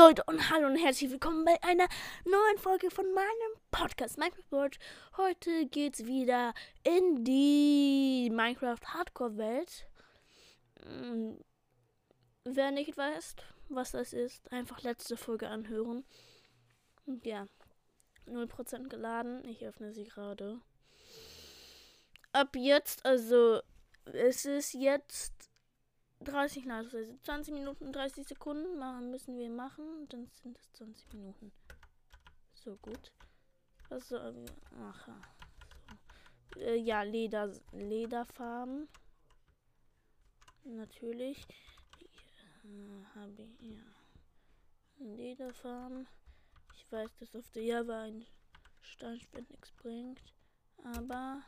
Leute und hallo und herzlich willkommen bei einer neuen Folge von meinem Podcast Minecraft World. Heute geht's wieder in die Minecraft Hardcore Welt. Hm, wer nicht weiß, was das ist, einfach letzte Folge anhören. Ja, 0% geladen. Ich öffne sie gerade. Ab jetzt, also es ist jetzt 30 also 20 Minuten 30 Sekunden machen müssen wir machen. Dann sind es 20 Minuten. So gut. Was sollen wir machen? So. Äh, ja, Leder, Lederfarben. Natürlich. Äh, Habe ich, ja. Lederfarben. Ich weiß, dass auf der Java ein Steinspend nichts bringt. Aber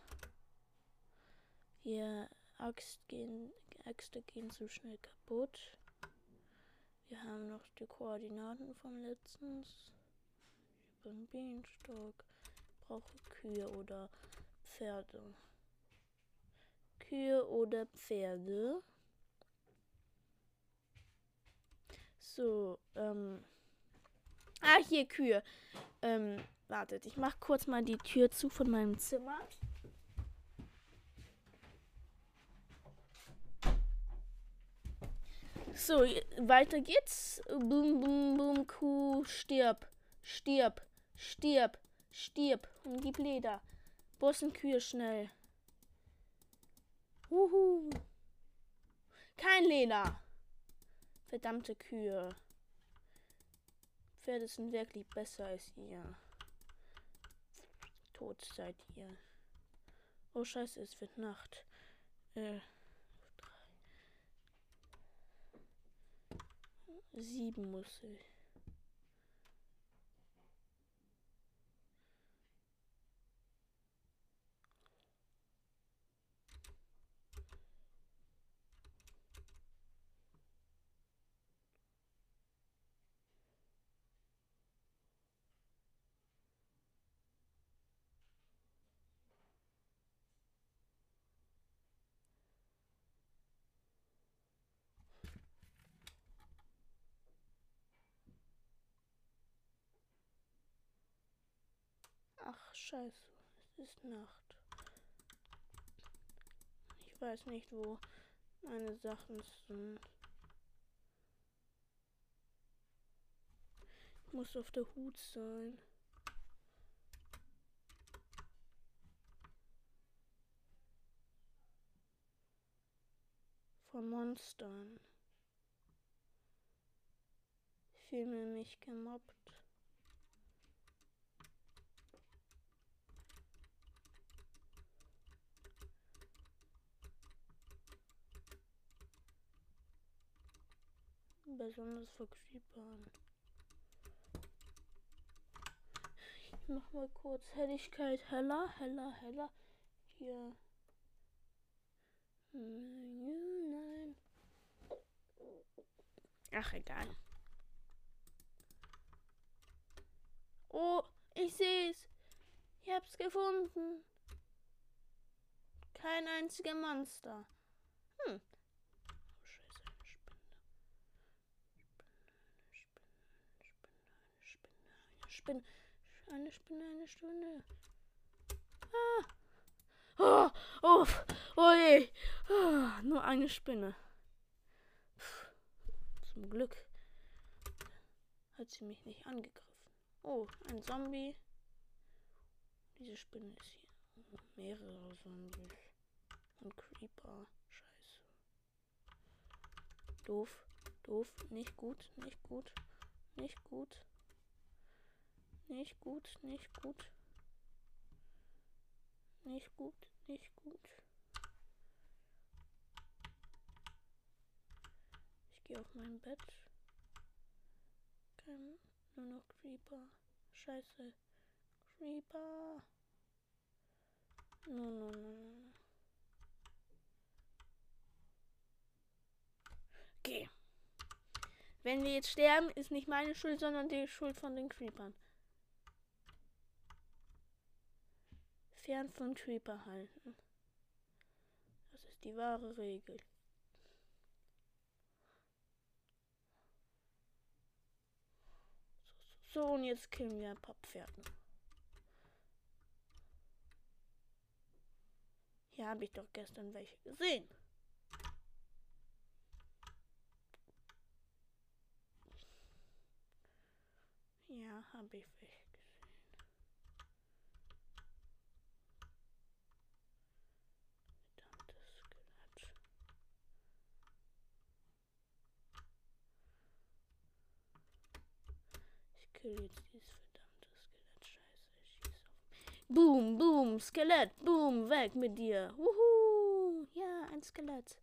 wir Axt gehen Äxte gehen zu schnell kaputt. Wir haben noch die Koordinaten von letztens. Ich bin Bienenstock. Brauche Kühe oder Pferde. Kühe oder Pferde. So, ähm. Ah, hier Kühe. Ähm, wartet, ich mach kurz mal die Tür zu von meinem Zimmer. So, weiter geht's. Boom, boom, boom, Kuh, stirb, stirb, stirb, stirb und gib Leder. Bossen Kühe schnell. Uhu. Kein Leder. Verdammte Kühe. Pferde sind wirklich besser als ihr. Tot seid ihr. Oh scheiße, es wird Nacht. Äh. Sieben muss ich. Ach, scheiße. Es ist Nacht. Ich weiß nicht, wo meine Sachen sind. Ich muss auf der Hut sein. Vor Monstern. Ich fühle mich gemobbt. Besonders vor Creepern. Ich mach mal kurz Helligkeit heller, heller, heller. Hier. Nein. Ach, egal. Oh, ich seh's. Ich hab's gefunden. Kein einziger Monster. Hm, Spinne. Eine Spinne, eine Spinne. Ah. Oh, oh, oh je. Ah, nur eine Spinne. Zum Glück hat sie mich nicht angegriffen. Oh, ein Zombie. Diese Spinne ist hier. Mehrere Zombies. Und Creeper. Scheiße. Doof. Doof. Nicht gut. Nicht gut. Nicht gut. Nicht gut, nicht gut. Nicht gut, nicht gut. Ich gehe auf mein Bett. Kein, nur noch Creeper. Scheiße. Creeper. No, no, no, no. Okay. Wenn wir jetzt sterben, ist nicht meine Schuld, sondern die Schuld von den Creepern. Fern von Creeper halten. Das ist die wahre Regel. So, und jetzt killen wir ein paar Pferden. Hier habe ich doch gestern welche gesehen. Ja, habe ich welche gesehen. Verdammtes Skelett. Ich kill jetzt dieses verdammte Skelett. Scheiße, ich schieß auf. Boom, boom, Skelett, boom, weg mit dir. Wuhu! Ja, ein Skelett.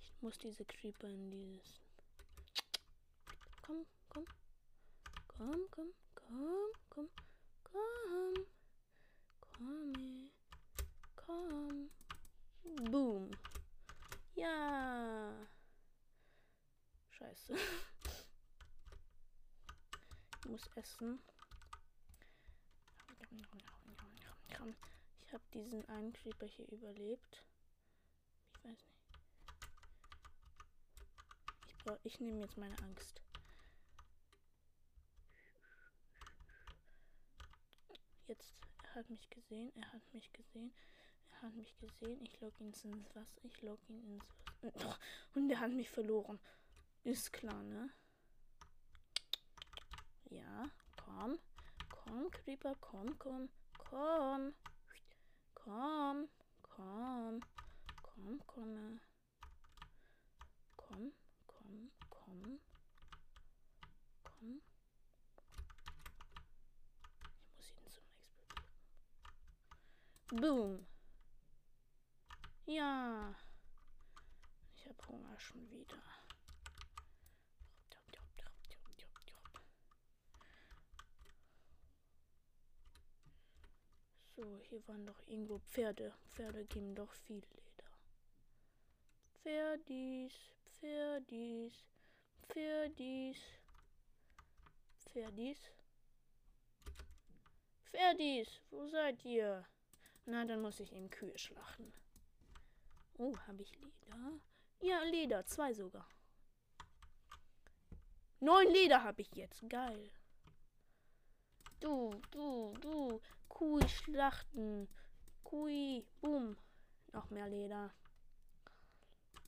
Ich muss diese Creeper in dieses. Komm, komm. Komm, komm, komm, komm, komm. Komm, komm. Boom. Ja. Scheiße. Ich muss essen. Ich habe diesen einen Creeper hier überlebt. Ich weiß nicht. Ich, brauch, ich nehme jetzt meine Angst. Jetzt, er hat mich gesehen, er hat mich gesehen, er hat mich gesehen. Ich log ihn ins Wasser, ich log ihn ins Wasser. Und er hat mich verloren. Ist klar, ne? Ja, komm. Komm, Creeper, komm, komm, komm. Komm, komm, komm, komm. Komm, komm, komm. Komm. Ich muss ihn zum explodieren. Boom. Ja. Ich habe Hunger schon wieder. So, hier waren doch irgendwo Pferde. Pferde geben doch viel Leder. Pferdis, Pferdis, Pferdis, Pferdis. Pferdis, wo seid ihr? Na, dann muss ich eben Kühe schlachten. Oh, habe ich Leder? Ja, Leder, zwei sogar. Neun Leder habe ich jetzt. Geil. Du, du, du. Kui schlachten. Kui, boom. Noch mehr Leder.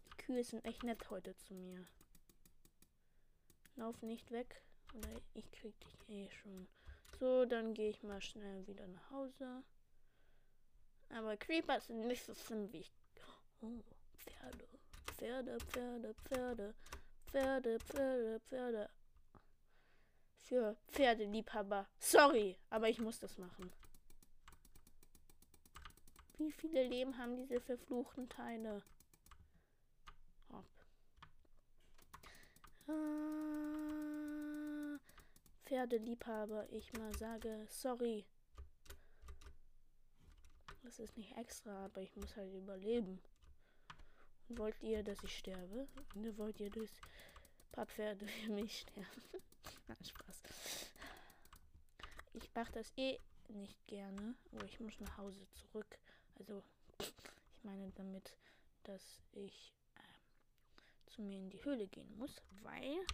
Die Kühe sind echt nett heute zu mir. Lauf nicht weg. Oder ich krieg dich eh schon. So, dann gehe ich mal schnell wieder nach Hause. Aber Creeper sind nicht so schlimm wie ich. Oh, Pferde. Pferde, Pferde, Pferde. Pferde, Pferde, Pferde für Pferdeliebhaber. Sorry, aber ich muss das machen. Wie viele Leben haben diese verfluchten Teile? Hopp. Ah, Pferdeliebhaber, ich mal sage, sorry. Das ist nicht extra, aber ich muss halt überleben. Und wollt ihr, dass ich sterbe? Und wollt ihr, dass paar Pferde für mich sterben? Nein, Spaß. Ich mache das eh nicht gerne, aber ich muss nach Hause zurück. Also, ich meine damit, dass ich äh, zu mir in die Höhle gehen muss, weil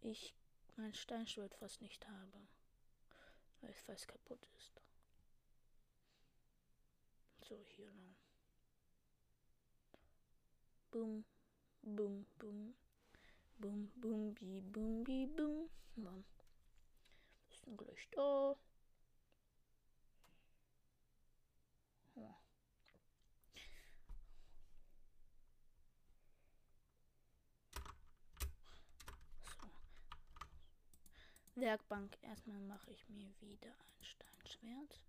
ich mein Steinschwert fast nicht habe. Weil es fast kaputt ist. So, hier lang. Boom, boom, boom. Boom, boom, bi, boom, bi, boom. Bam. Sind gleich da. Werkbank. Erstmal mache ich mir wieder ein Steinschwert.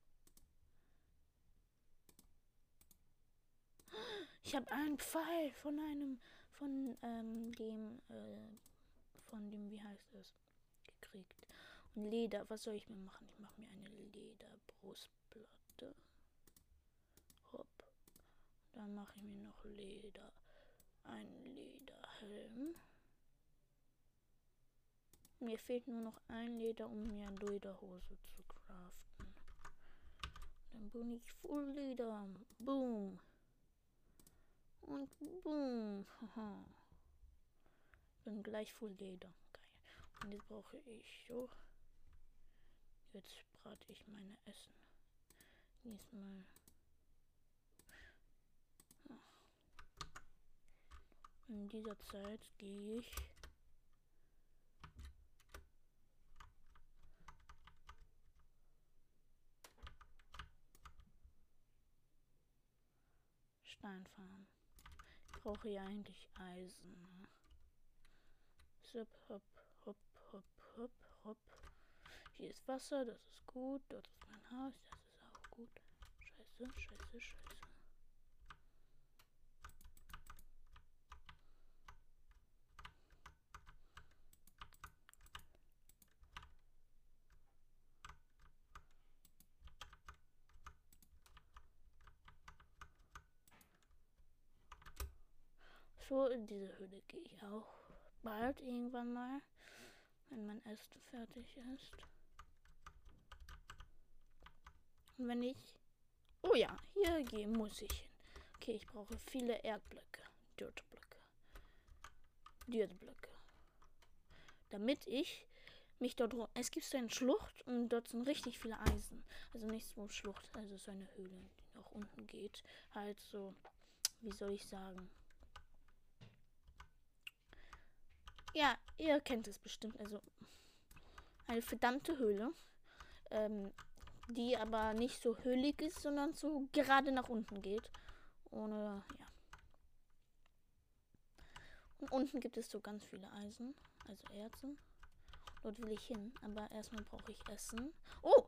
Ich habe einen Pfeil von einem von ähm, dem, äh, von dem, wie heißt das, gekriegt. Und Leder, was soll ich mir machen? Ich mache mir eine Lederbrustplatte. Hopp. Dann mache ich mir noch Leder, einen Lederhelm. Mir fehlt nur noch ein Leder, um mir eine Lederhose zu craften. Dann bin ich voll Leder. Boom. Und boom. Bin gleich voll Leder. Geil. Und jetzt brauche ich so. Jetzt brate ich meine Essen. Diesmal. In dieser Zeit gehe ich Stein fahren. Brauche ja eigentlich Eisen. Zip, hopp, hopp, hopp, hopp, hopp. Hier ist Wasser, das ist gut. Dort ist mein Haus, das ist auch gut. Scheiße, scheiße, scheiße. So, in diese Höhle gehe ich auch bald irgendwann mal, wenn mein Essen fertig ist. Und wenn ich... Oh ja, hier gehen muss ich hin. Okay, ich brauche viele Erdblöcke. Dirtblöcke. Dirtblöcke. Damit ich mich dort... Es gibt so eine Schlucht und dort sind richtig viele Eisen. Also nicht so Schlucht, also so eine Höhle, die nach unten geht. Halt so, wie soll ich sagen... Ja, ihr kennt es bestimmt. Also eine verdammte Höhle. Ähm, die aber nicht so höhlig ist, sondern so gerade nach unten geht. Ohne, ja. Und unten gibt es so ganz viele Eisen, also Erze. Dort will ich hin, aber erstmal brauche ich Essen. Oh!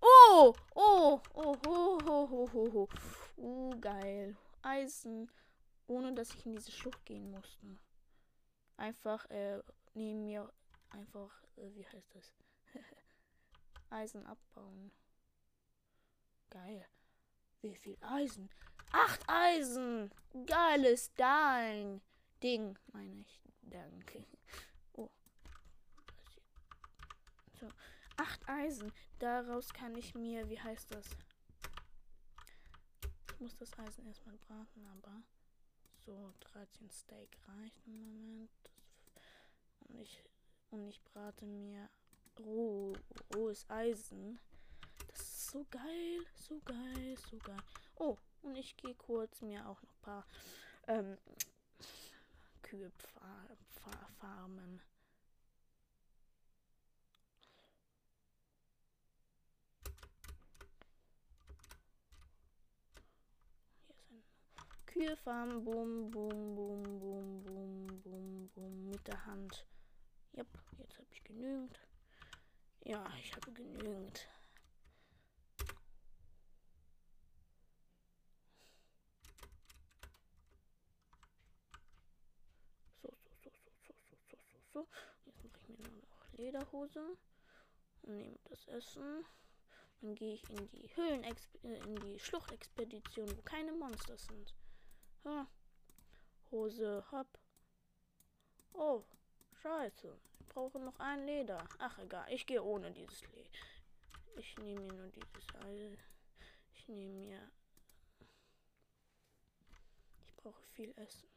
Oh! Oh! Oh! Ho, ho, ho, ho, ho. Uh, geil. Eisen. Ohne, dass ich in diese Schlucht gehen musste einfach äh, neben mir einfach, äh, wie heißt das? Eisen abbauen. Geil. Wie viel Eisen? Acht Eisen! Geiles Ding. Ding, meine ich. Danke. Oh. So. Acht Eisen. Daraus kann ich mir, wie heißt das? Ich muss das Eisen erstmal braten, aber so 13 Steak reicht im Moment. Und ich, und ich brate mir roh, rohes Eisen. Das ist so geil, so geil, so geil. Oh, und ich gehe kurz mir auch noch ein paar ähm, Kühe farmen. Kühe farmen, boom, boom, boom, boom, boom, boom, boom, mit der Hand. Yep, jetzt habe ich genügend. Ja, ich habe genügend. So, so, so, so, so, so, so, so, so. Jetzt mache ich mir nur noch Lederhose und nehme das Essen. Dann gehe ich in die Höhlen, äh, in die Schluchtexpedition, wo keine Monster sind. Ha. Hose, hopp. Oh, scheiße. Ich brauche noch ein Leder. Ach, egal. Ich gehe ohne dieses Leder. Ich nehme mir nur dieses Eisen. Ich nehme mir... Ich brauche viel Essen.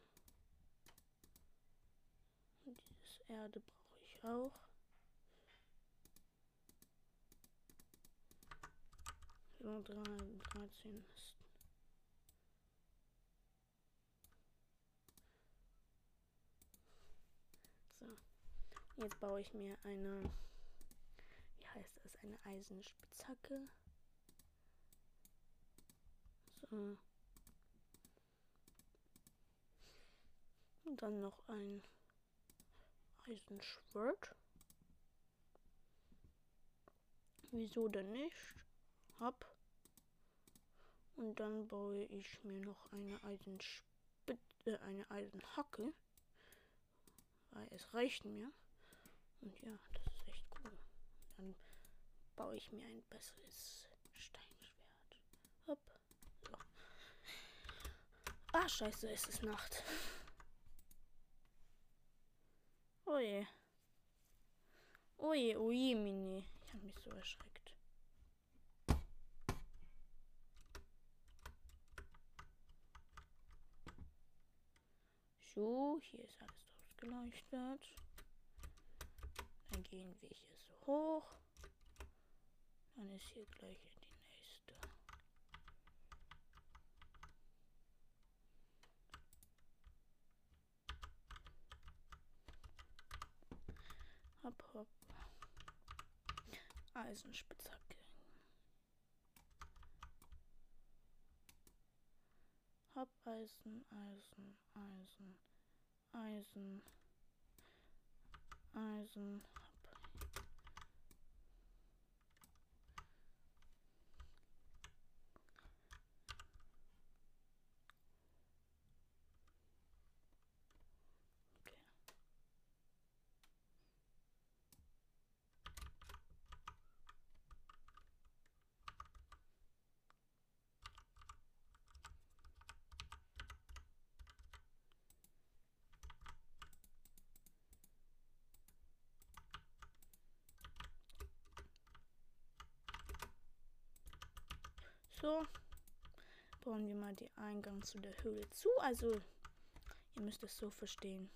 Und dieses Erde brauche ich auch. So, 13 ist Jetzt baue ich mir eine, wie heißt das, eine Eisenspitzhacke. So. Und dann noch ein Eisenschwert. Wieso denn nicht? Hab. Und dann baue ich mir noch eine Eisenspitze, äh, eine Eisenhacke. Weil es reicht mir. Und ja, das ist echt cool. Dann baue ich mir ein besseres Steinschwert. Hopp. So. Ah, scheiße, es ist Nacht. Oh je. Oh je, oh Mini. Ich habe mich so erschreckt. So, hier ist alles ausgeleuchtet. Dann gehen wir hier so hoch. Dann ist hier gleich die nächste. Hopp, hopp. Eisenspitzhacke. Hopp, Eisen, Eisen, Eisen, Eisen, Eisen, So. Bauen wir mal den Eingang zu der Höhle zu. Also, ihr müsst es so verstehen,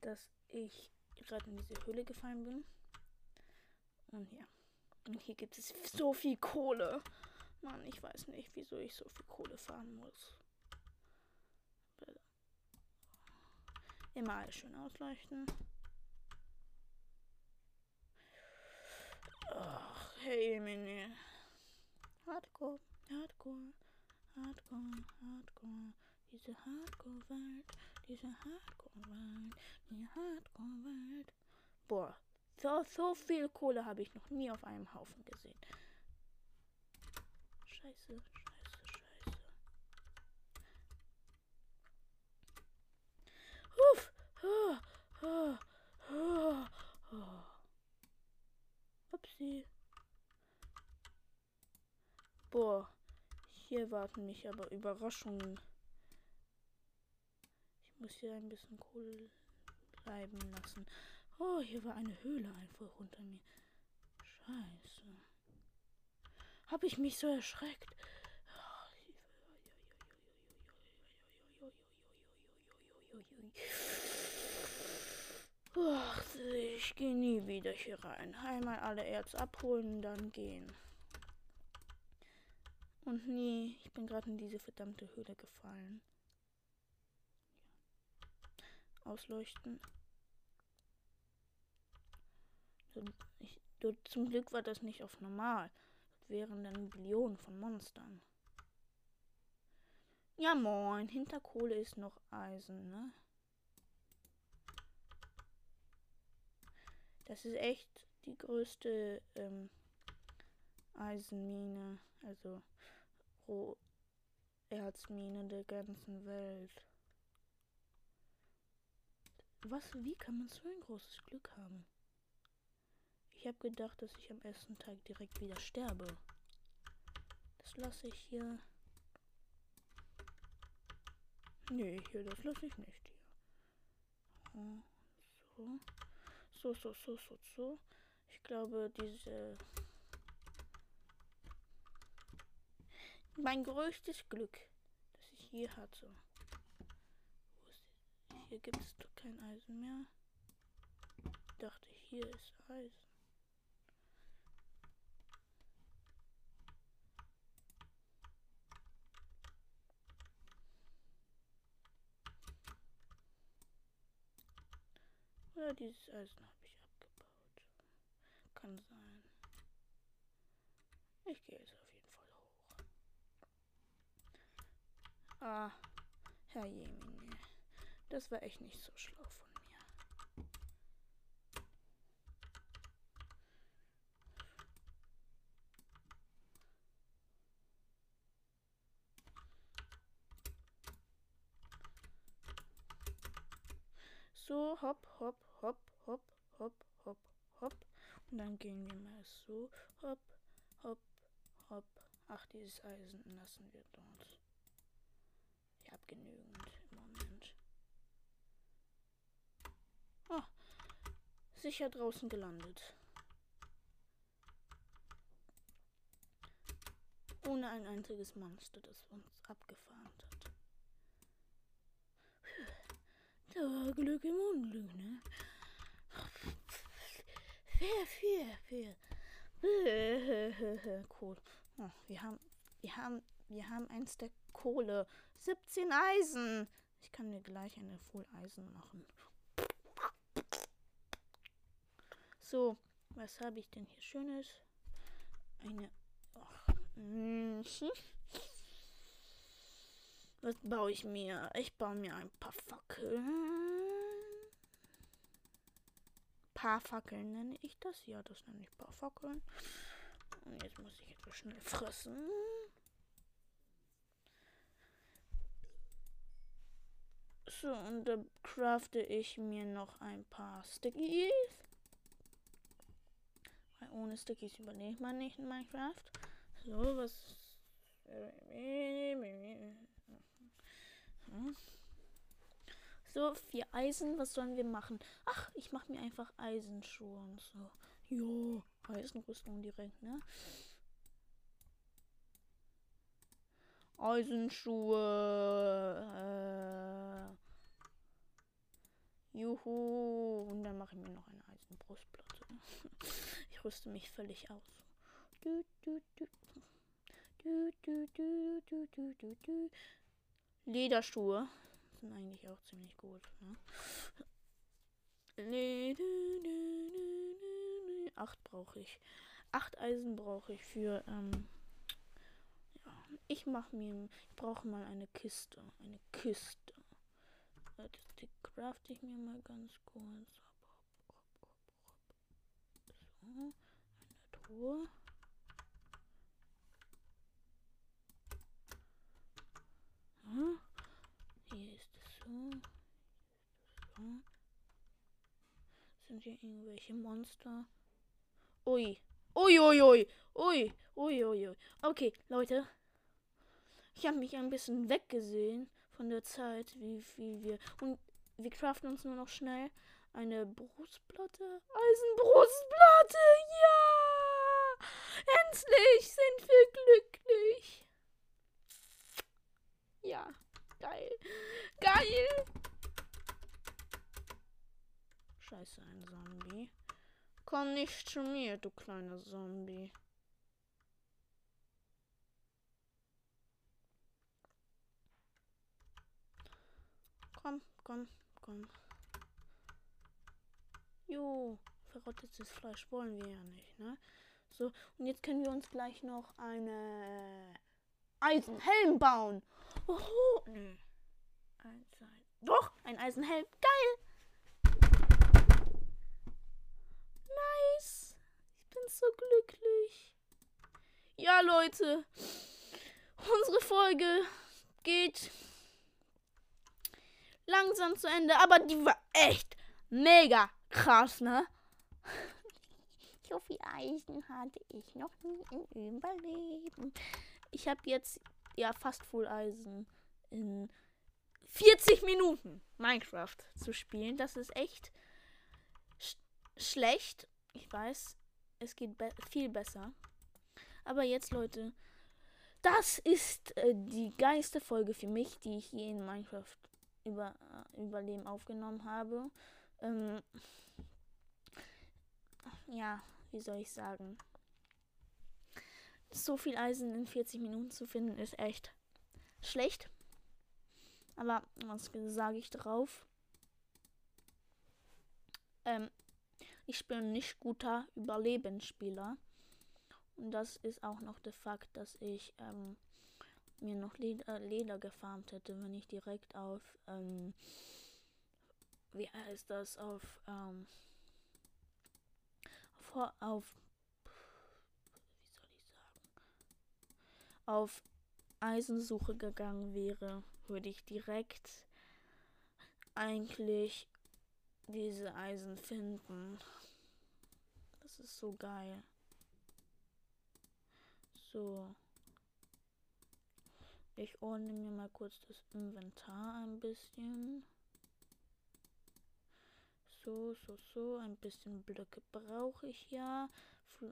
dass ich gerade in diese Höhle gefallen bin. Und ja. Und hier gibt es so viel Kohle. Mann, ich weiß nicht, wieso ich so viel Kohle fahren muss. Immer alles schön ausleuchten. Ach, hey, Mini. Hardcore, Hardcore, Hardcore, Hardcore. Diese Hardcore-Welt, diese Hardcore-Welt, die Hardcore-Welt. Boah, so, so viel Kohle habe ich noch nie auf einem Haufen gesehen. Scheiße, scheiße, scheiße. Uff. Oh, oh, oh, oh. Upsi. Boah, hier warten mich aber Überraschungen. Ich muss hier ein bisschen Kohle bleiben lassen. Oh, hier war eine Höhle einfach unter mir. Scheiße. Hab ich mich so erschreckt? Ach, ich gehe nie wieder hier rein. Einmal alle Erz abholen, dann gehen. Und nee, ich bin gerade in diese verdammte Höhle gefallen. Ausleuchten. Ich, zum Glück war das nicht auf normal. Das wären dann Billionen von Monstern. Ja moin, hinter Kohle ist noch Eisen, ne? Das ist echt die größte ähm, Eisenmine, also Roherzmine der ganzen Welt. Was, wie kann man so ein großes Glück haben? Ich habe gedacht, dass ich am ersten Tag direkt wieder sterbe. Das lasse ich hier. Nee, hier, das lasse ich nicht hier. So. So, so, so, so, so. Ich glaube, diese mein größtes Glück, das ich je hatte. Hier gibt es kein Eisen mehr. Ich dachte, hier ist Eisen. Oder dieses Eisen habe ich abgebaut. Kann sein. Ich gehe jetzt auf Ah, Herr Jemine. Das war echt nicht so schlau von mir. So, hopp, hopp, hopp, hopp, hopp, hopp, hopp. Und dann gehen wir mal so, hopp, hopp, hopp. Ach, dieses Eisen lassen wir dort. Ich habe genügend im Moment. Oh, sicher draußen gelandet. Ohne ein einziges Monster, das uns abgefahren hat. Da war Glück im Unglück, ne? Vier, vier, vier. Cool. Oh, wir haben, wir haben, wir haben ein Stack Kohle. 17 Eisen. Ich kann mir gleich eine Full Eisen machen. So, was habe ich denn hier Schönes? Eine. Mm, was baue ich mir? Ich baue mir ein paar Fackeln. Paar Fackeln nenne ich das? Ja, das nenne ich paar Fackeln. Und jetzt muss ich etwas schnell fressen. So, und da crafte ich mir noch ein paar Stickies. Weil ohne Stickies überlebt man nicht in Minecraft. So, was. So, vier Eisen. Was sollen wir machen? Ach, ich mache mir einfach Eisenschuhe und so. Jo, Eisenrüstung direkt, ne? Eisenschuhe. Juhu. Und dann mache ich mir noch eine Eisenbrustplatte. Ich rüste mich völlig aus. Du, du, du. Du, du, du, du, du, du, du. Lederschuhe sind eigentlich auch ziemlich gut. Ne? Acht brauche ich. Acht Eisen brauche ich für. Ähm, ja, ich mache mir. Ich brauche mal eine Kiste. Eine Kiste. Die crafte ich mir mal ganz kurz. So. Eine Truhe. Hier ist es so. so. Sind hier irgendwelche Monster? Ui. Ui, ui, ui. Ui, ui, ui, ui. Okay, Leute. Ich habe mich ein bisschen weggesehen von der Zeit, wie viel wir. Und wir craften uns nur noch schnell eine Brustplatte. Eisenbrustplatte! Ja! Endlich sind wir glücklich! Ja, geil. Geil. Scheiße, ein Zombie. Komm nicht zu mir, du kleiner Zombie. Komm, komm, komm. Jo, verrottetes Fleisch wollen wir ja nicht, ne? So, und jetzt können wir uns gleich noch eine Eisenhelm bauen. Oh. Doch, ein Eisenhelm. Geil. Nice. Ich bin so glücklich. Ja, Leute. Unsere Folge geht langsam zu Ende, aber die war echt mega krass, ne? So viel Eisen hatte ich noch nie im Überleben. Ich habe jetzt ja fast Full Eisen in 40 Minuten Minecraft zu spielen. Das ist echt sch schlecht. Ich weiß, es geht be viel besser. Aber jetzt, Leute, das ist äh, die geilste Folge für mich, die ich je in Minecraft über, Überleben aufgenommen habe. Ähm, ja, wie soll ich sagen? so viel Eisen in 40 Minuten zu finden, ist echt schlecht. Aber was sage ich drauf? Ähm, ich bin nicht guter Überlebensspieler. Und das ist auch noch der Fakt, dass ich ähm, mir noch Leder, Leder gefarmt hätte, wenn ich direkt auf, ähm, wie heißt das, auf, ähm, auf, auf auf Eisensuche gegangen wäre, würde ich direkt eigentlich diese Eisen finden. Das ist so geil. So. Ich ordne mir mal kurz das Inventar ein bisschen. So, so, so. Ein bisschen Blöcke brauche ich ja. Äh,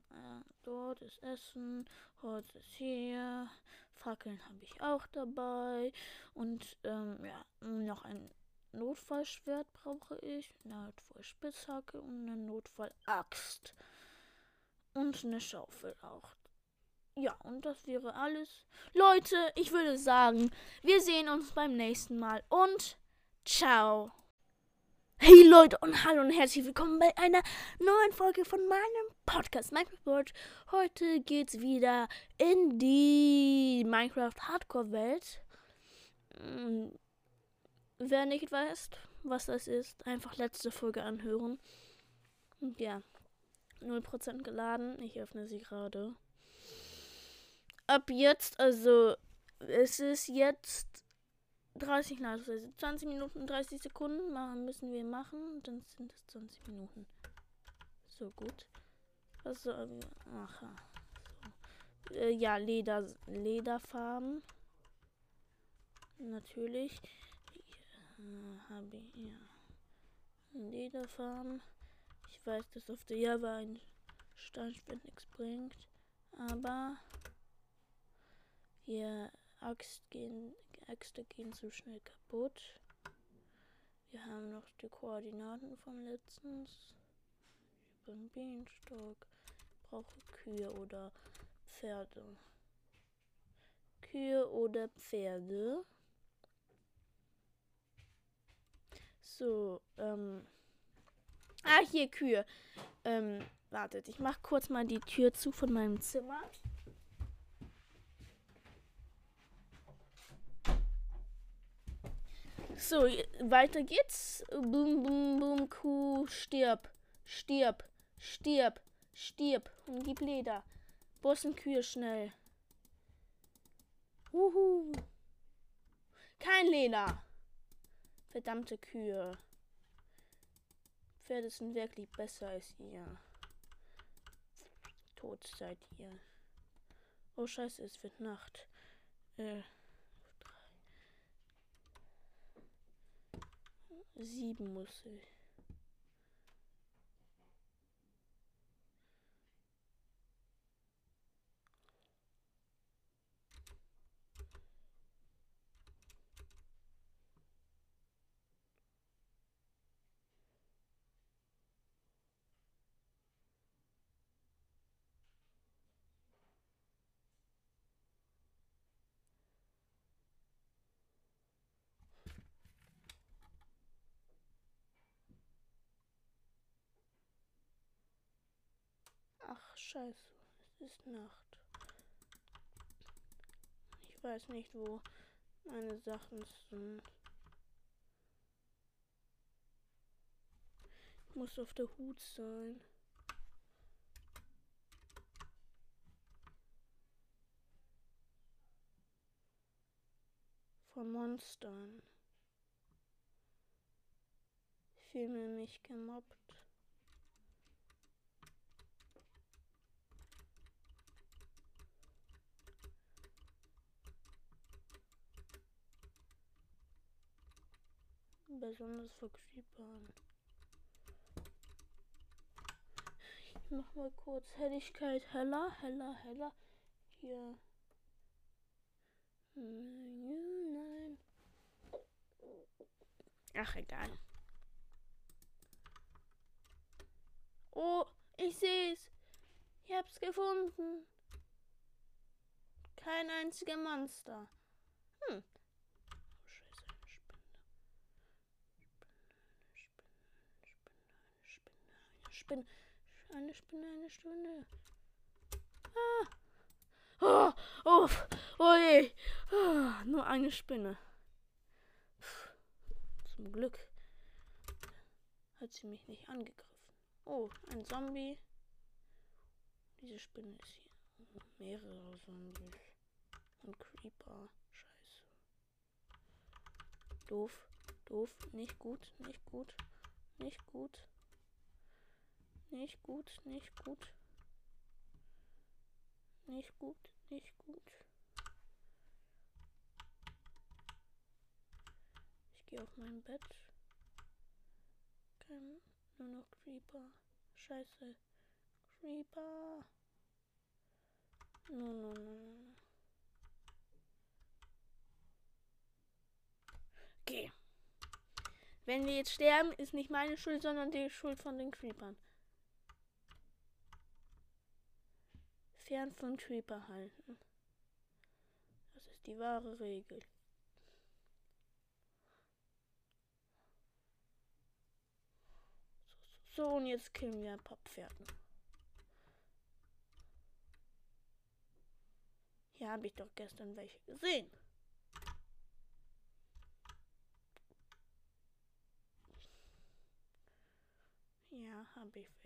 dort ist Essen. Holz ist hier. Fackeln habe ich auch dabei. Und ähm, ja, noch ein Notfallschwert brauche ich, Notfallspitzhacke und eine Notfallaxt. Und eine Schaufel auch. Ja, und das wäre alles. Leute, ich würde sagen, wir sehen uns beim nächsten Mal und ciao. Hey Leute und hallo und herzlich willkommen bei einer neuen Folge von meinem Podcast Minecraft World. Heute geht's wieder in die Minecraft Hardcore Welt. Hm, wer nicht weiß, was das ist, einfach letzte Folge anhören. Und ja, 0% geladen. Ich öffne sie gerade. Ab jetzt, also es ist jetzt 30, nein, heißt 20 Minuten, 30 Sekunden machen müssen wir machen. Dann sind es 20 Minuten. So gut. Was sollen wir machen? So. Äh, ja, Leder, Lederfarben. Natürlich. Ja, habe ich, ja. Lederfarben. Ich weiß, dass auf der Java ein Steinspend nichts bringt. Aber wir Axt gehen, Äxte gehen zu schnell kaputt. Wir haben noch die Koordinaten vom letztens. Ich bin Bienenstock. Brauche Kühe oder Pferde. Kühe oder Pferde. So, ähm. Ah, hier Kühe. Ähm, wartet, ich mach kurz mal die Tür zu von meinem Zimmer. So, weiter geht's. Boom, boom, boom, Kuh, stirb, stirb, stirb, stirb und gib Leder. Bossen Kühe schnell. Uhu. Kein Leder. Verdammte Kühe. Pferde sind wirklich besser als ihr. Tot seid ihr. Oh scheiße, es wird Nacht. Äh. Sieben muss ich. Ach, scheiße. Es ist Nacht. Ich weiß nicht, wo meine Sachen sind. Ich muss auf der Hut sein. Vor Monstern. Ich fühle mich gemobbt. Besonders Creepern. Ich mach mal kurz Helligkeit heller, heller, heller. Hier. Nein. Ach, egal. Oh, ich seh's. Ich hab's gefunden. Kein einziger Monster. Hm, Spinne. Eine Spinne, eine Spinne. Ah. Oh, oh, oh je. Ah, nur eine Spinne. Zum Glück hat sie mich nicht angegriffen. Oh, ein Zombie. Diese Spinne ist hier. Mehrere Zombies. Und Creeper. Scheiße. Doof. Doof. Nicht gut. Nicht gut. Nicht gut. Nicht gut, nicht gut. Nicht gut, nicht gut. Ich gehe auf mein Bett. Kein, nur noch Creeper. Scheiße. Creeper. No, no, no, no. Okay. Wenn wir jetzt sterben, ist nicht meine Schuld, sondern die Schuld von den Creepern. Fern von Creeper halten. Das ist die wahre Regel. So, und jetzt killen wir ein paar Pferden. Hier habe ich doch gestern welche gesehen. Ja, habe ich welche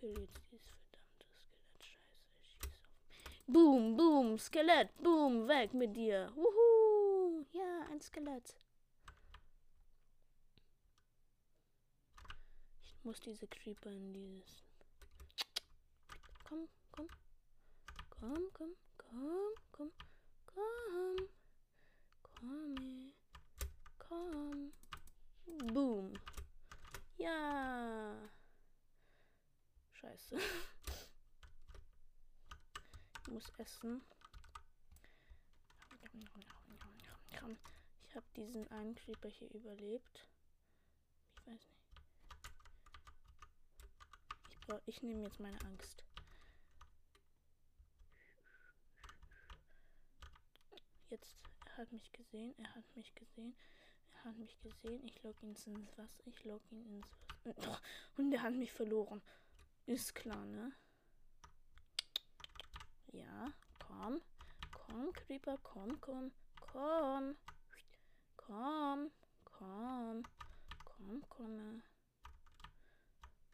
kill jetzt dieses verdammte Skelett. Scheiße, ich schieß auf. Boom, boom, Skelett, boom, weg mit dir. Wuhu, ja, ein Skelett. Ich muss diese Creeper in dieses komm, komm. Komm, komm, komm, komm, komm. Komm, komm. Boom. Ja. Scheiße. Ich muss essen. Ich habe diesen einen Creeper hier überlebt. Ich weiß nicht. Ich, ich nehme jetzt meine Angst. Jetzt, er hat mich gesehen, er hat mich gesehen, er hat mich gesehen. Ich log ihn ins Wasser, ich log ihn ins Wasser. Und er hat mich verloren. Ist klar, ne? Ja, komm. Komm, Creeper, komm, komm, komm. Komm, komm, komm, komm.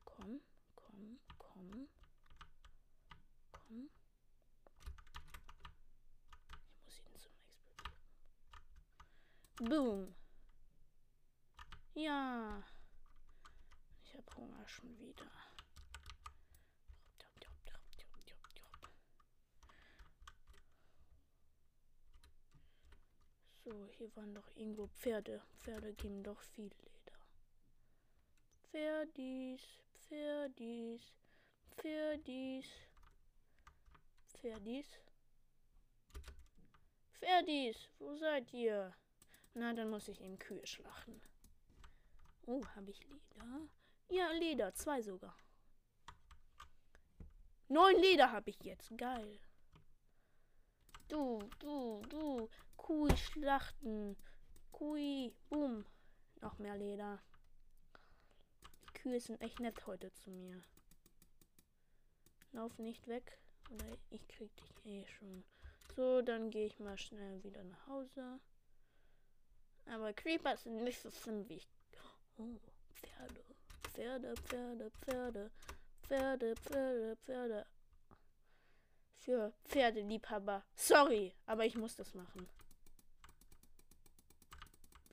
Komm, komm, komm. Komm. Boom. Ja. Ich habe Hunger schon wieder. So, hier waren doch irgendwo Pferde. Pferde geben doch viel Leder. Pferdis, Pferdis, Pferdis, Pferdis. Pferdis, wo seid ihr? Na, dann muss ich eben Kühe schlachten. Oh, habe ich Leder? Ja, Leder, zwei sogar. Neun Leder habe ich jetzt. Geil. Du, du, du. Kuh schlachten. Kui. Boom. Noch mehr Leder. Die Kühe sind echt nett heute zu mir. Lauf nicht weg. Oder ich krieg dich eh schon. So, dann gehe ich mal schnell wieder nach Hause. Aber Creeper sind nicht so schlimm wie ich. Oh, Pferde. Pferde, Pferde, Pferde. Pferde, Pferde, Pferde. Für Pferdeliebhaber. Sorry, aber ich muss das machen.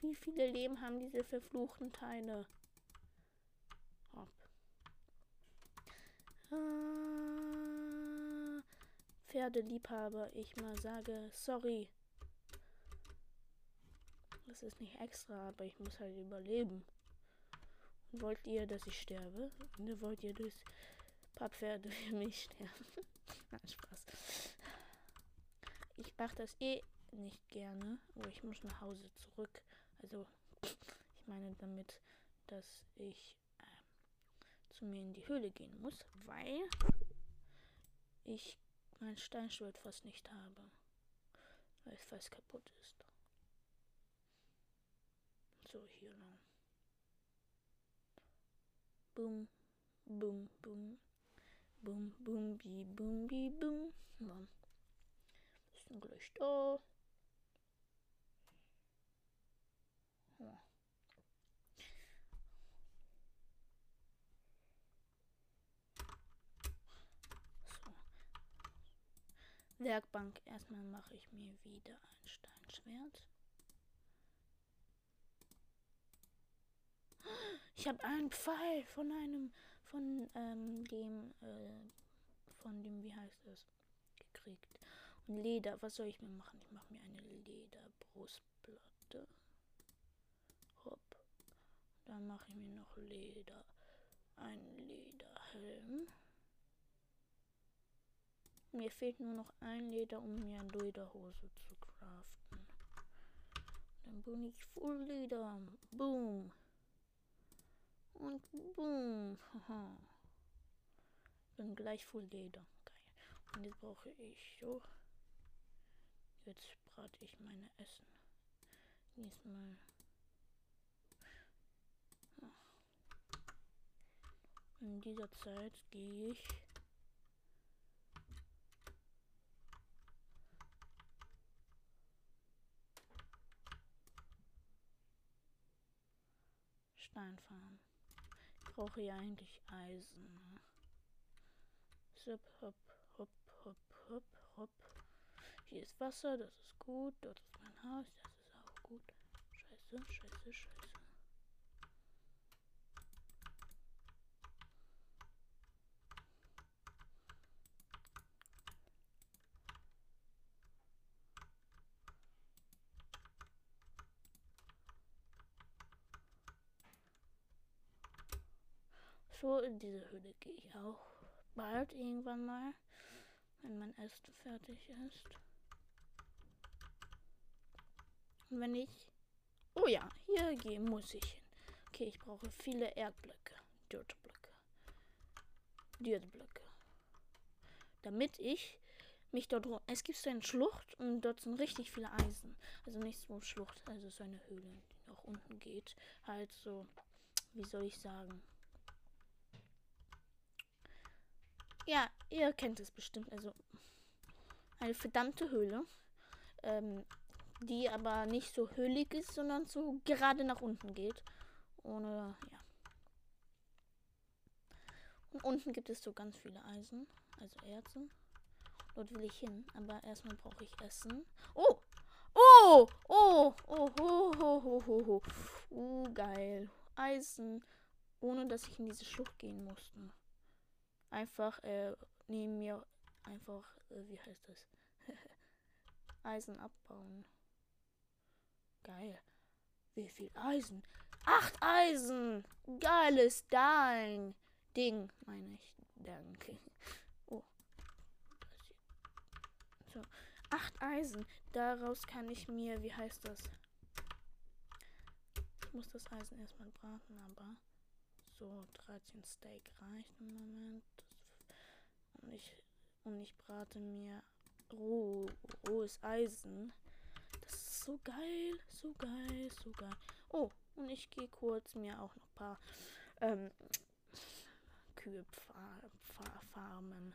Wie viele Leben haben diese verfluchten Teile? Hopp. Ah, Pferdeliebhaber, ich mal sage sorry. Das ist nicht extra, aber ich muss halt überleben. Und wollt ihr, dass ich sterbe? Und wollt ihr, dass paar Pferde für mich sterben? Nein, Spaß. Ich mache das eh nicht gerne. aber ich muss nach Hause zurück. Also, ich meine damit, dass ich äh, zu mir in die Höhle gehen muss, weil ich mein Steinschwert fast nicht habe. Weil es fast kaputt ist so hier lang. Boom, boom, boom. Boom, boom, bi, boom, bi, boom. Dann sind gleich da. Ja. So. Werkbank. Erstmal mache ich mir wieder ein Steinschwert. Ich habe einen Pfeil von einem, von ähm, dem, äh, von dem, wie heißt das, gekriegt. Und Leder, was soll ich mir machen? Ich mache mir eine Lederbrustplatte. Hopp. Dann mache ich mir noch Leder. Ein Lederhelm. Mir fehlt nur noch ein Leder, um mir eine Lederhose zu craften. Dann bin ich voll Leder. Boom. Und boom. Haha. Bin gleich voll Leder. Geil. Und jetzt brauche ich so. Jetzt brate ich meine Essen. Diesmal. In dieser Zeit gehe ich Stein fahren. Ich brauche ja eigentlich Eisen. Ne? Zip, hopp, hopp, hopp, hopp, hopp. Hier ist Wasser, das ist gut. Dort ist mein Haus, das ist auch gut. Scheiße, scheiße, scheiße. So, in diese Höhle gehe ich auch bald irgendwann mal, wenn mein Essen fertig ist. Und wenn ich... Oh ja, hier gehen muss ich hin. Okay, ich brauche viele Erdblöcke, Dirtblöcke, Dirtblöcke. Damit ich mich dort... Es gibt so eine Schlucht und dort sind richtig viele Eisen. Also nicht so Schlucht, also so eine Höhle, die nach unten geht. Halt so, wie soll ich sagen Ja, ihr kennt es bestimmt. Also eine verdammte Höhle, ähm, die aber nicht so höhlig ist, sondern so gerade nach unten geht. Ohne, ja. Und unten gibt es so ganz viele Eisen, also Erze. Dort will ich hin, aber erstmal brauche ich Essen. Oh! Oh! Oh! Oh! Ho! Ho! Ho! Ho! Ho! Uh, geil. Eisen. Ohne, dass ich in diese Schlucht gehen musste einfach äh, neben mir einfach, äh, wie heißt das? Eisen abbauen. Geil. Wie viel Eisen? Acht Eisen! Geiles Ding. Ding, meine ich. Danke. Oh. So. Acht Eisen. Daraus kann ich mir, wie heißt das? Ich muss das Eisen erstmal braten, aber so 13 Steak reicht im Moment. Und ich, und ich brate mir roh, rohes Eisen. Das ist so geil, so geil, so geil. Oh, und ich gehe kurz mir auch noch ein paar ähm, Kühe farmen.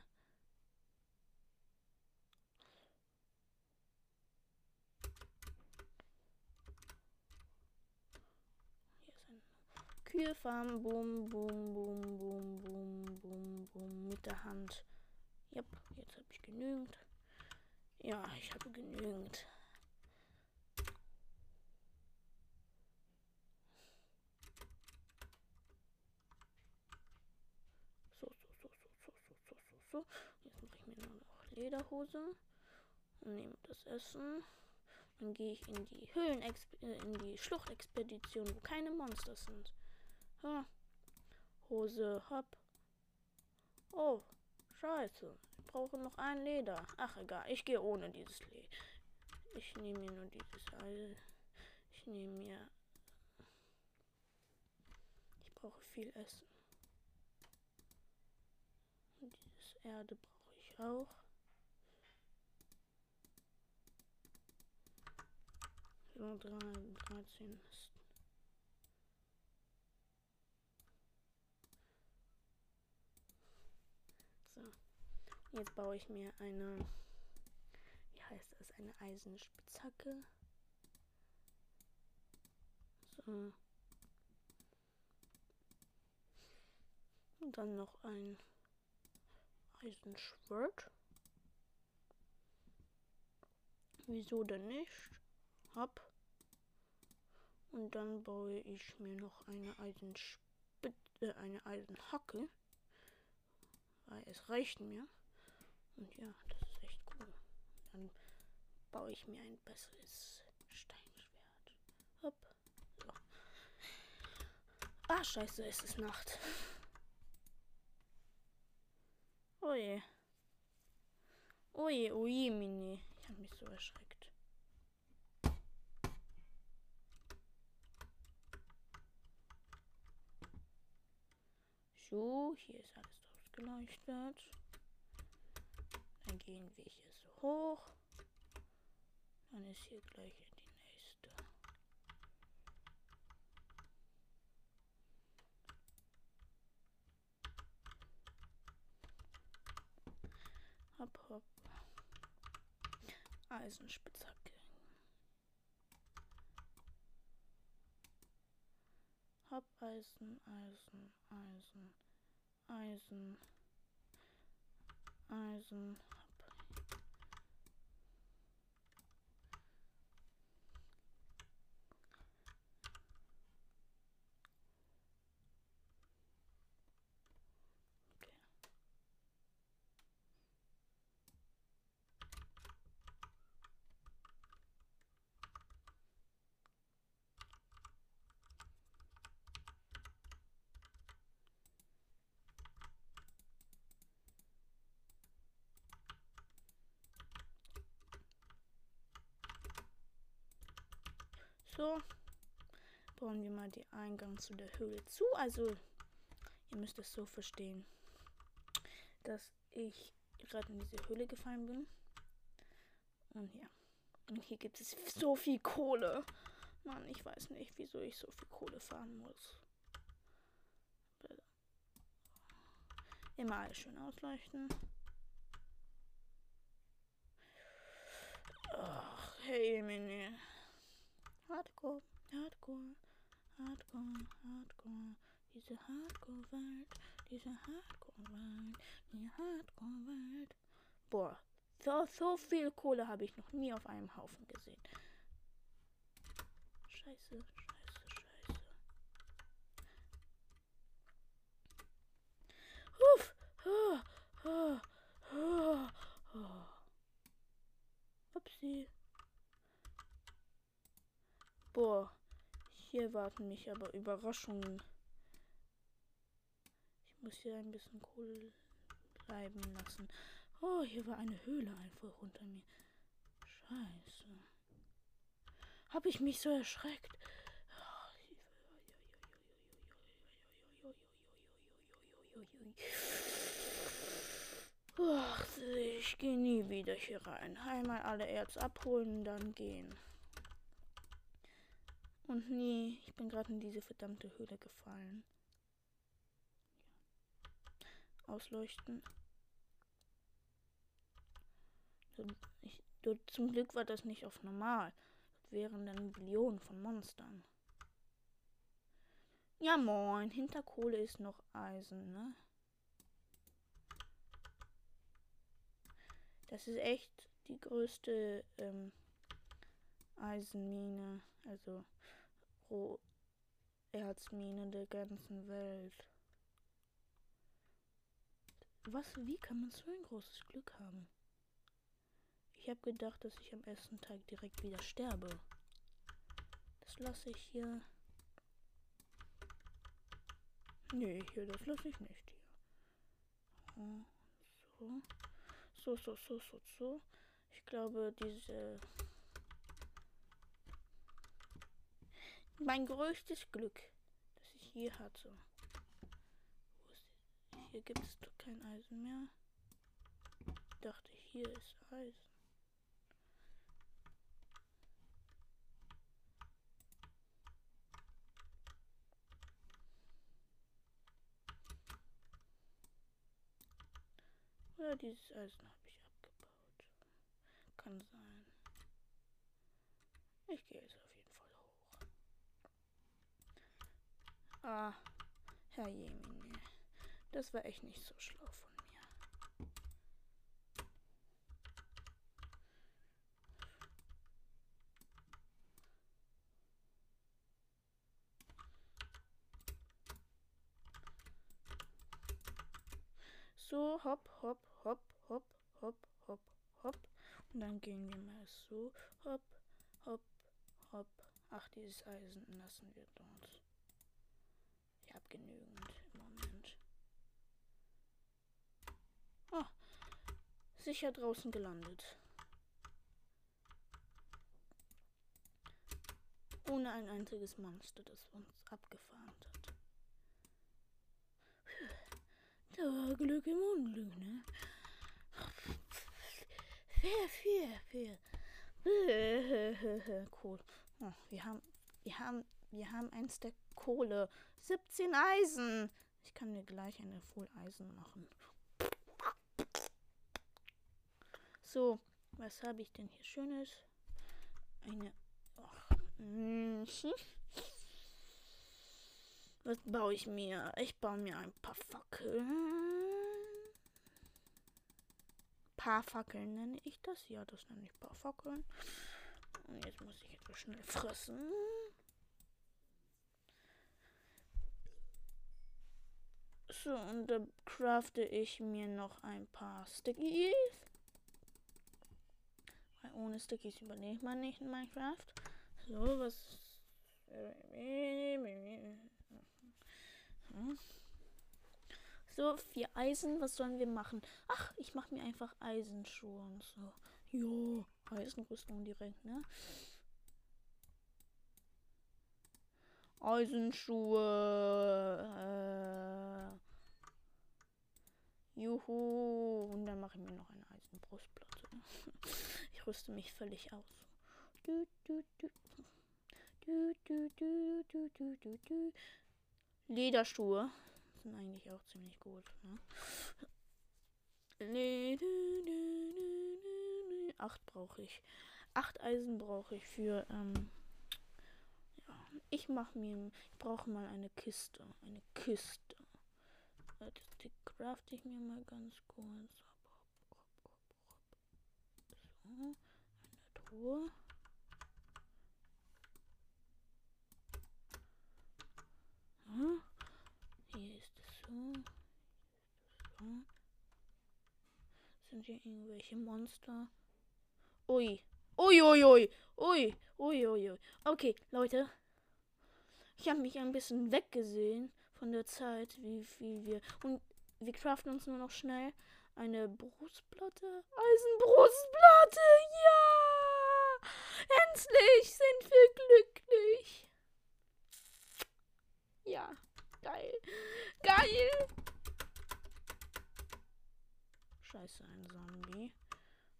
Kühe farmen, boom, boom, boom, boom, boom, boom, boom, mit der Hand. Yep, jetzt habe ich genügend. Ja, ich habe genügend. So, so, so, so, so, so, so, so, so. Jetzt mache ich mir nur noch Lederhose und nehme das Essen. Dann gehe ich in die Höhlen, äh, in die Schluchtexpedition, wo keine Monster sind. Ha. Hose, hopp. Oh, Scheiße. Ich brauche noch ein Leder. Ach egal, ich gehe ohne dieses Leder. Ich nehme mir nur dieses Eisen. Ich nehme mir. Ich brauche viel Essen. Und dieses Erde brauche ich auch. So, 13 ist Jetzt baue ich mir eine, wie heißt das, eine Eisenspitzhacke. So. Und dann noch ein Eisenschwert. Wieso denn nicht? Hopp. Und dann baue ich mir noch eine Eisenspitze, äh, eine Eisenhacke. Weil es reicht mir. Und ja, das ist echt cool. Dann baue ich mir ein besseres Steinschwert. Hopp. So. Ah, scheiße, es ist Nacht. Oje. Oje, oje, Mini. Ich habe mich so erschreckt. So, hier ist alles ausgeleuchtet. Gehen wir hier so hoch. Dann ist hier gleich die nächste. Hopp, hopp. Eisenspitzhacke. Hopp, Eisen, Eisen, Eisen, Eisen, Eisen, So. Bauen wir mal den Eingang zu der Höhle zu. Also, ihr müsst es so verstehen, dass ich gerade in diese Höhle gefallen bin. Und ja. Und hier gibt es so viel Kohle. Mann, ich weiß nicht, wieso ich so viel Kohle fahren muss. Immer alles schön ausleuchten. Ach, hey, Mini. Hardcore, Hardcore, Hardcore, Hardcore. Diese Hardcore-Welt, diese Hardcore-Welt, die Hardcore-Welt. Boah, so, so viel Kohle habe ich noch nie auf einem Haufen gesehen. Scheiße, scheiße, scheiße. Uff. Oh, oh, oh, oh. Upsi. Boah, hier warten mich aber Überraschungen. Ich muss hier ein bisschen Kohle bleiben lassen. Oh, hier war eine Höhle einfach unter mir. Scheiße. Hab ich mich so erschreckt. Ach, ich gehe nie wieder hier rein. Einmal alle Erz abholen, dann gehen. Und nee, ich bin gerade in diese verdammte Höhle gefallen. Ausleuchten. Ich, zum Glück war das nicht auf normal. Das wären dann Millionen von Monstern. Ja moin, hinter Kohle ist noch Eisen, ne? Das ist echt die größte ähm, Eisenmine. Also Roherzmine der ganzen Welt. Was, wie kann man so ein großes Glück haben? Ich habe gedacht, dass ich am ersten Tag direkt wieder sterbe. Das lasse ich hier. Nee, hier, das lasse ich nicht hier. So. So, so, so, so, so. Ich glaube, diese mein größtes Glück, das ich hier hatte. Hier gibt es doch kein Eisen mehr. Ich dachte, hier ist Eisen. Oder dieses Eisen habe ich abgebaut. Kann sein. Ich gehe jetzt auf. Ah, Herr Jemine. Das war echt nicht so schlau von mir. So, hopp, hopp, hopp, hopp, hopp, hopp, hopp. Und dann gehen wir mal so, hopp, hopp, hopp. Ach, dieses Eisen lassen wir dort. Habe genügend im Moment. Oh, sicher draußen gelandet. Ohne ein einziges Monster, das uns abgefahren hat. Da war Glück im Unglück, ne? Fair, fair, fair. Cool. Oh, wir haben, wir haben, wir haben ein Stack Kohle. 17 Eisen. Ich kann mir gleich eine Full Eisen machen. So, was habe ich denn hier Schönes? Eine. Och, was baue ich mir? Ich baue mir ein paar Fackeln. Paar Fackeln nenne ich das? Ja, das nenne ich paar Fackeln. Und jetzt muss ich etwas schnell fressen. So, und da crafte ich mir noch ein paar Stickies. Weil ohne Stickies überlebt man nicht in Minecraft. So, was. So, vier Eisen. Was sollen wir machen? Ach, ich mache mir einfach Eisenschuhe und so. Jo, Eisenrüstung direkt, ne? Eisenschuhe. Juhu. Und dann mache ich mir noch eine Eisenbrustplatte. Ich rüste mich völlig aus. Du, du, du. Du, du, du, du, du, du, du. Lederschuhe sind eigentlich auch ziemlich gut. Ne? Acht brauche ich. Acht Eisen brauche ich für. Ähm, ja, ich mache mir. Ich brauche mal eine Kiste. Eine Kiste. Die crafte ich mir mal ganz kurz. So. Eine Truhe. Hier ist es so. so. Sind hier irgendwelche Monster? Ui. Ui, ui, ui. Ui, ui, ui, ui. Okay, Leute. Ich habe mich ein bisschen weggesehen von der Zeit, wie viel wir. Und wir craften uns nur noch schnell eine Brustplatte. Eisenbrustplatte! Ja! Endlich sind wir glücklich! Ja, geil. Geil. Scheiße, ein Zombie.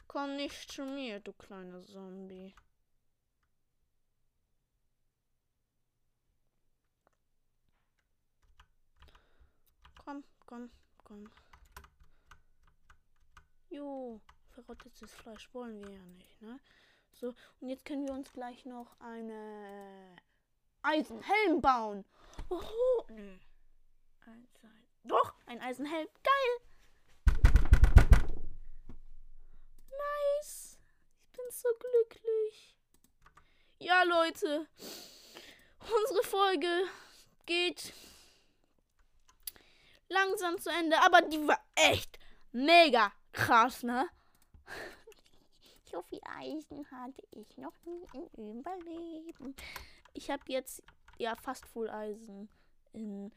Komm nicht zu mir, du kleiner Zombie. Komm, komm, komm. Jo, verrottetes Fleisch wollen wir ja nicht, ne? So, und jetzt können wir uns gleich noch eine Eisenhelm bauen. Oh, nö. Doch, ein Eisenhelm. Geil. Nice. Ich bin so glücklich. Ja, Leute. Unsere Folge geht langsam zu Ende, aber die war echt mega krass, ne? So viel Eisen hatte ich noch nie im Überleben. Ich habe jetzt ja fast Full Eisen in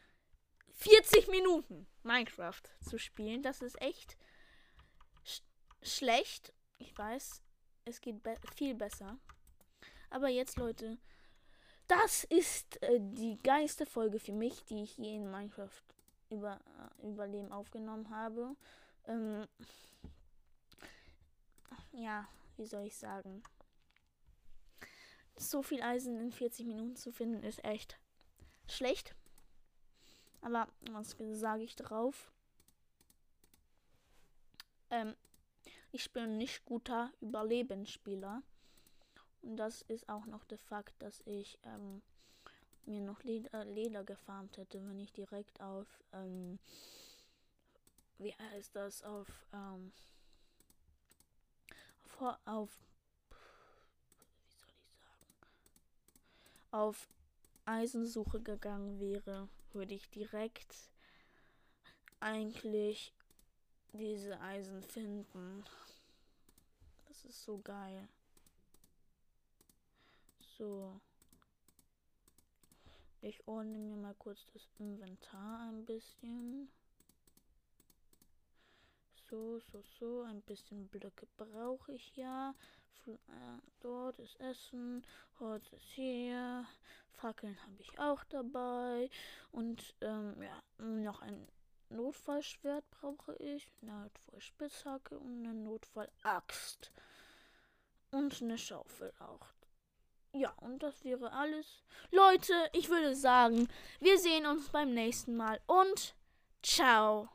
40 Minuten Minecraft zu spielen. Das ist echt sch schlecht. Ich weiß, es geht be viel besser. Aber jetzt, Leute, das ist äh, die geilste Folge für mich, die ich je in Minecraft über, Überleben aufgenommen habe. Ähm, ja, wie soll ich sagen? so viel Eisen in 40 Minuten zu finden, ist echt schlecht. Aber was sage ich drauf? Ähm, ich bin nicht guter Überlebensspieler. Und das ist auch noch der Fakt, dass ich ähm, mir noch Leder, Leder gefarmt hätte, wenn ich direkt auf, ähm, wie heißt das, auf, ähm, auf, auf auf Eisensuche gegangen wäre, würde ich direkt eigentlich diese Eisen finden. Das ist so geil. So. Ich ordne mir mal kurz das Inventar ein bisschen. So, so, so. Ein bisschen Blöcke brauche ich ja. Äh, dort ist Essen. Holz ist hier. Fackeln habe ich auch dabei. Und ähm, ja, noch ein Notfallschwert brauche ich. Notfallspitzhacke und eine Notfallaxt. Und eine Schaufel auch. Ja, und das wäre alles. Leute, ich würde sagen, wir sehen uns beim nächsten Mal und ciao.